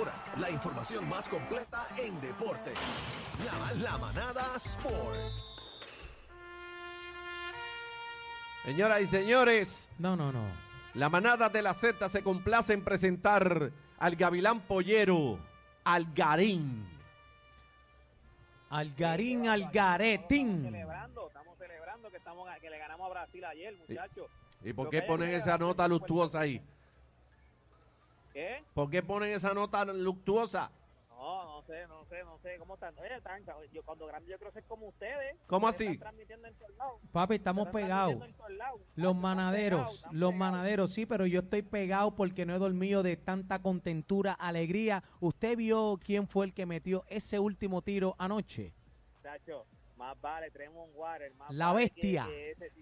Ahora, la información más completa en deporte. La, la manada Sport. Señoras y señores, No, no, no. la manada de la Z se complace en presentar al gavilán pollero, Algarín. Algarín, Algaretín. celebrando, estamos celebrando que estamos que le ganamos a Brasil ayer, muchachos. ¿Y por qué ponen esa nota luctuosa ahí? ¿Qué? ¿Por qué ponen esa nota luctuosa? No, no sé, no sé, no sé cómo están. Oye, están, yo cuando grande yo quiero ser como ustedes. ¿Cómo Ustedes así? Están transmitiendo en todos lados. Papi, estamos pegados. Los manaderos, los manaderos, sí, pero yo estoy pegado porque no he dormido de tanta contentura, alegría. ¿Usted vio quién fue el que metió ese último tiro anoche? Muchachos, más vale Tremont Water, más La vale que- bestia. que ese-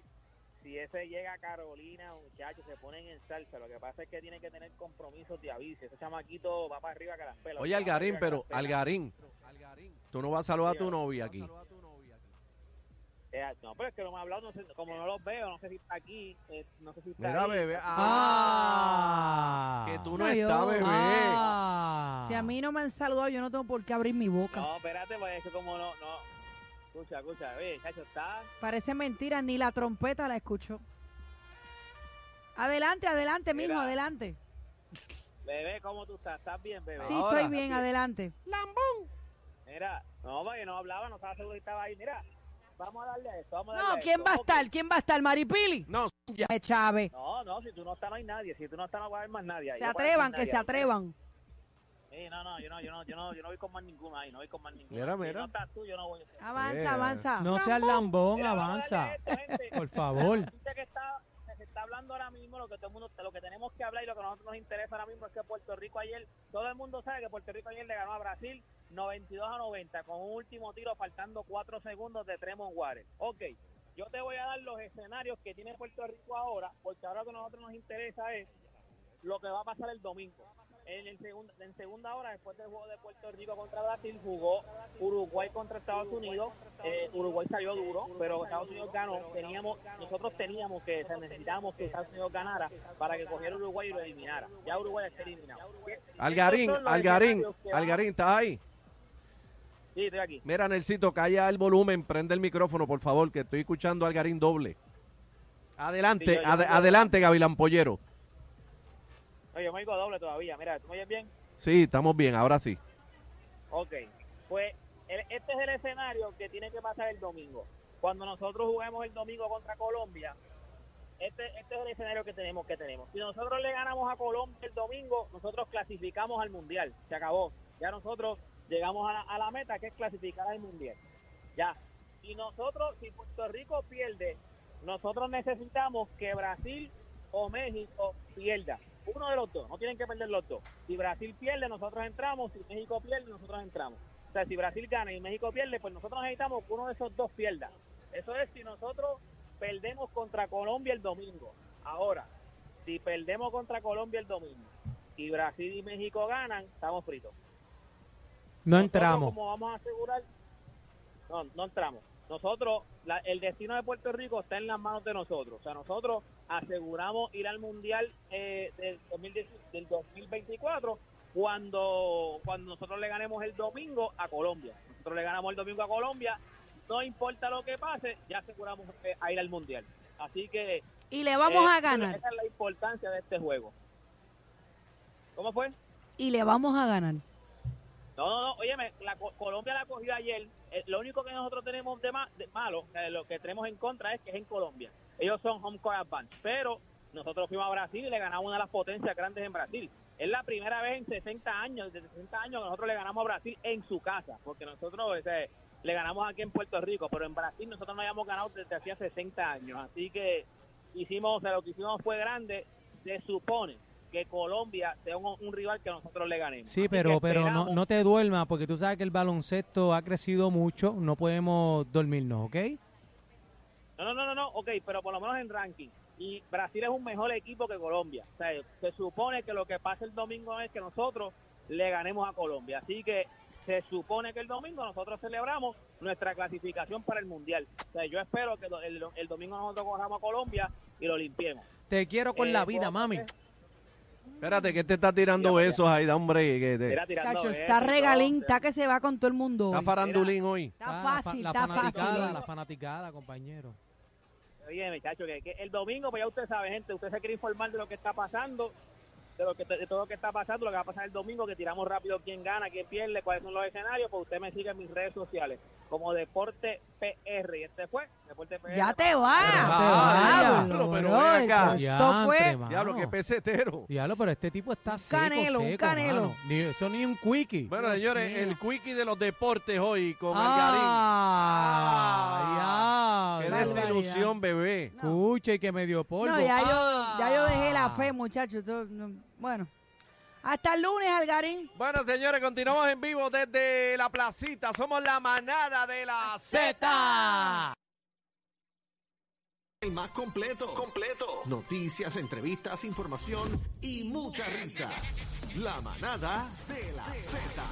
si, ese llega a Carolina, muchachos, se ponen en salsa. Lo que pasa es que tiene que tener compromisos de aviso. Ese chamaquito va para arriba que las pelas. Oye, Algarín, pero. Algarín, tú no vas a saludar a tu novia aquí. Eh, no, pero es que no me ha hablado, no sé, como no los veo, no sé si está aquí, eh, no sé si está Mira, ahí. bebé. Ah. Ah, que tú no estás, bebé. Ah. Si a mí no me han saludado, yo no tengo por qué abrir mi boca. No, espérate, pues es que como no, no. Escucha, escucha, oye, chacho, está. Parece mentira, ni la trompeta la escucho. Adelante, adelante, Mira. adelante. Bebé, ¿cómo tú estás? ¿Estás bien, bebé? Sí, Ahora. estoy bien, adelante. Mira, no, porque no hablaba, no estaba seguro que estaba ahí. Mira, vamos a darle a esto, vamos a darle No, a ¿quién esto. va a estar? ¿Quién va a estar? ¿Maripili? No, ya. Me chave. No, no, si tú no estás, no hay nadie. Si tú no estás, no va a haber más nadie. ahí. Se No va a haber atrevan, más que nadie se ahí. atrevan. Sí, no, no, yo no, yo no, yo no, yo no voy con más ninguno ahí, no voy con más ninguno. Mira, Si mira. no estás tú, yo no voy. Avanza, Eh. avanza. No seas lambón, Mira, vamos a avanza. darle a esto, gente. Por favor. Escucha que está, que se está hablando ahora mismo, lo que todo el mundo, lo que tenemos que hablar y lo que a nosotros nos interesa ahora mismo es que Puerto Rico ayer, todo el mundo sabe que Puerto Rico ayer le ganó a Brasil 92 a 90 con un último tiro faltando 4 segundos de Tremont Waters. Ok, yo te voy a dar los escenarios que tiene Puerto Rico ahora, porque ahora lo que a nosotros nos interesa es lo que va a pasar el domingo. En, el segundo, en segunda hora, después del juego de Puerto Rico contra Brasil, jugó Uruguay contra Estados Unidos. Eh, Uruguay salió duro, pero Estados Unidos ganó. Teníamos, nosotros teníamos que, necesitábamos que Estados Unidos ganara para que cogiera Uruguay y lo eliminara. Ya Uruguay está eliminado. Algarín, Algarín, Algarín, ¿estás ahí? Sí, estoy aquí. Mira, Nelsito, calla el volumen, prende el micrófono, por favor, que estoy escuchando a Algarín doble. Adelante, Sí, yo- yo adelante, Gavilán Pollero. Oye, yo me digo doble todavía. Mira, ¿tú me oyes bien? Sí, estamos bien, ahora sí. Ok, pues el- este es el escenario que tiene que pasar el domingo. Cuando nosotros juguemos el domingo contra Colombia, este, este es el escenario que tenemos que tenemos. Si nosotros le ganamos a Colombia el domingo, nosotros clasificamos al Mundial. Se acabó. Ya nosotros llegamos a la, a la meta que es clasificar al Mundial. Ya. Y nosotros, si Puerto Rico pierde, nosotros necesitamos que Brasil o México pierda. Uno de los dos, no tienen que perder los dos. Si Brasil pierde, nosotros entramos. Si México pierde, nosotros entramos. O sea, si Brasil gana y México pierde, pues nosotros necesitamos que uno de esos dos pierda. Eso es si nosotros perdemos contra Colombia el domingo. Ahora, si perdemos contra Colombia el domingo y Brasil y México ganan, estamos fritos. No Nosotros, entramos. ¿Cómo vamos a asegurar? No, no entramos. Nosotros, la- el destino de Puerto Rico está en las manos de nosotros. O sea, nosotros aseguramos ir al Mundial eh, del, 2010 del 2024 cuando, cuando nosotros le ganemos el domingo a Colombia. Nosotros le ganamos el domingo a Colombia. No importa lo que pase, ya aseguramos eh, a ir al Mundial. Así que... Y le vamos eh, a ganar. Esa es la importancia de este juego. ¿Cómo fue? Y le vamos a ganar. No, no, no, óyeme, la Co- Colombia la cogió ayer. Eh, lo único que nosotros tenemos de, ma- de malo, sea, lo que tenemos en contra es que es en Colombia. Ellos son home court advance, pero nosotros fuimos a Brasil y le ganamos una de las potencias grandes en Brasil. Es la primera vez en 60 años, desde 60 años que nosotros le ganamos a Brasil en su casa, porque nosotros le ganamos aquí en Puerto Rico, pero en Brasil nosotros no habíamos ganado desde hacía 60 años. Así que hicimos, o sea, lo que hicimos fue grande. Se supone que Colombia sea un, un rival que nosotros le ganemos. Sí, Así pero pero no, no te duermas porque tú sabes que el baloncesto ha crecido mucho, no podemos dormirnos, ¿ok? No, no, no, no, no, ok, pero por lo menos en ranking. Y Brasil es un mejor equipo que Colombia. O sea, se supone que lo que pasa el domingo es que nosotros le ganemos a Colombia. Así que se supone que el domingo nosotros celebramos nuestra clasificación para el Mundial. O sea, yo espero que el, el domingo nosotros corramos a Colombia y lo limpiemos. Te quiero con Eh, la vida, ¿puedo- mami. Espérate, que te está tirando Mira, besos ahí, da hombre. Que te- Mira, tirando Chacho, besos está regalín, está que se va con todo el mundo. está hoy. farandulín hoy. Está Ah, fácil, la está fanaticada, fácil. La fanaticada, compañero. Oye, muchacho, que, que el domingo, pues ya usted sabe, gente, usted se quiere informar de lo que está pasando, de, lo que, de todo lo que está pasando, lo que va a pasar el domingo, que tiramos rápido quién gana, quién pierde, cuáles son los escenarios, pues usted me sigue en mis redes sociales como Deporte PR. Y este fue Deporte PR. Ya te va. no te Ah, diablo, pero ven acá. esto- fue. Diablo, que pesetero. Diablo, pero este tipo está Un seco, canelo, un seco, canelo. mano. Ni, eso ni un quickie. Bueno, Dios señores, mío. el quickie de los deportes hoy con Algarín. Ah, Qué ya. barbaridad. desilusión, bebé. Escucha y que me dio polvo. No, ya, Ah. yo, ya yo dejé la fe, muchachos. Bueno, hasta el lunes, Algarín. Bueno, señores, continuamos en vivo desde la placita. Somos la manada de la Z. Z. El más completo. Completo. Noticias, entrevistas, información y mucha risa. La manada de la Z.